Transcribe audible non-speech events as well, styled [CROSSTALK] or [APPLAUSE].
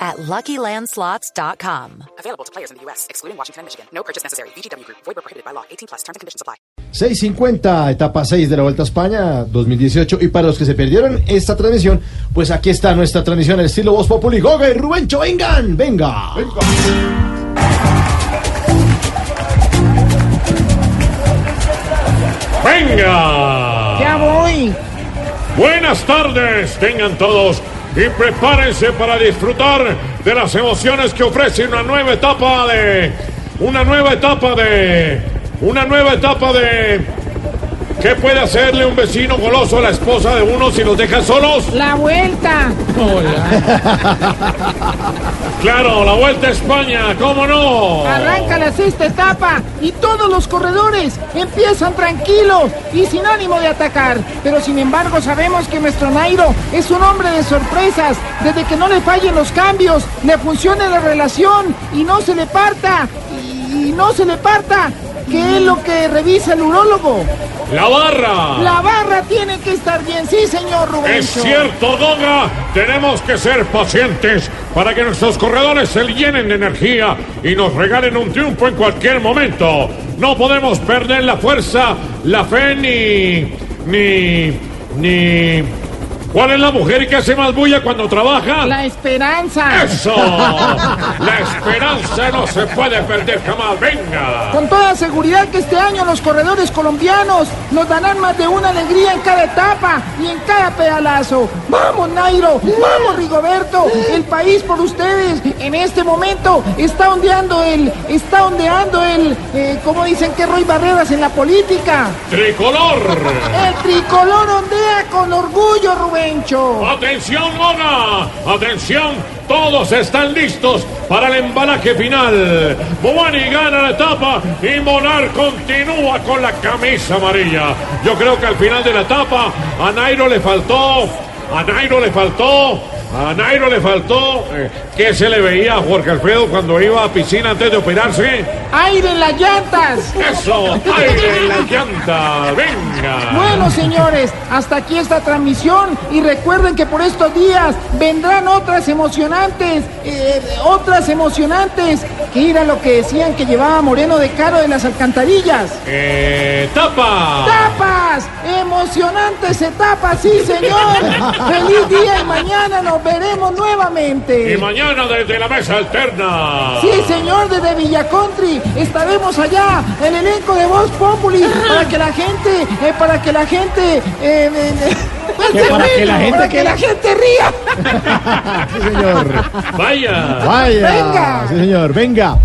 at LuckyLandSlots.com. Available to players in the U.S., excluding Washington and Michigan. No purchase necessary. VGW Group. Void where prohibited by law. 18 plus. Terms and conditions apply. 6.50, etapa 6 de la Vuelta a España 2018. Y para los que se perdieron esta transmisión, pues aquí está nuestra transmisión, el estilo Voz Populi. Goga y Rubencho, vengan, venga. ¡Venga! Voy. Buenas tardes, tengan todos y prepárense para disfrutar de las emociones que ofrece una nueva etapa de. Una nueva etapa de. Una nueva etapa de. ¿Qué puede hacerle un vecino goloso a la esposa de uno si los deja solos? La vuelta. Claro, la vuelta a España, ¿cómo no? Arranca la sexta etapa y todos los corredores empiezan tranquilos y sin ánimo de atacar. Pero sin embargo sabemos que nuestro Nairo es un hombre de sorpresas. Desde que no le fallen los cambios, le funcione la relación y no se le parta. Y no se le parta. ¿Qué es lo que revisa el urólogo? La barra. La barra tiene que estar bien, sí, señor Rubén. Es cierto, Goga. Tenemos que ser pacientes para que nuestros corredores se llenen de energía y nos regalen un triunfo en cualquier momento. No podemos perder la fuerza, la fe ni. ni. ni. ¿Cuál es la mujer que hace más bulla cuando trabaja? La esperanza. ¡Eso! [LAUGHS] La esperanza no se puede perder jamás. ¡Venga! Con toda seguridad que este año los corredores colombianos nos darán más de una alegría en cada etapa y en cada pedalazo. ¡Vamos, Nairo! ¡Vamos, Rigoberto! El país por ustedes en este momento está ondeando el... está ondeando el... Eh, como dicen que Roy Barreras en la política. ¡Tricolor! El tricolor ondea con orgullo, Rubén. ¡Atención, Mona! ¡Atención! Todos están listos para el embalaje final. Bobani gana la etapa y Monar continúa con la camisa amarilla. Yo creo que al final de la etapa a Nairo le faltó, a Nairo le faltó a Nairo le faltó. Eh, ¿Qué se le veía a Jorge Alfredo cuando iba a piscina antes de operarse? ¡Aire en las llantas! ¡Eso! ¡Aire en las llantas! ¡Venga! Bueno, señores, hasta aquí esta transmisión. Y recuerden que por estos días vendrán otras emocionantes. eh, otras emocionantes. Que era lo que decían que llevaba Moreno de Caro de las alcantarillas. Eh, ¡Tapa! ¡Emocionantes etapas! ¡Sí, señor! [LAUGHS] ¡Feliz día y mañana nos veremos Y nuevamente! mañana desde la mesa alterna. Sí, señor, desde Villa Country estaremos allá, el elenco de Voz Populi, para que la gente, eh, para que la gente, eh, eh, Que para que la gente para que que- la gente ría. [LAUGHS] Sí, señor. Vaya. Vaya. Venga. Sí, señor, venga.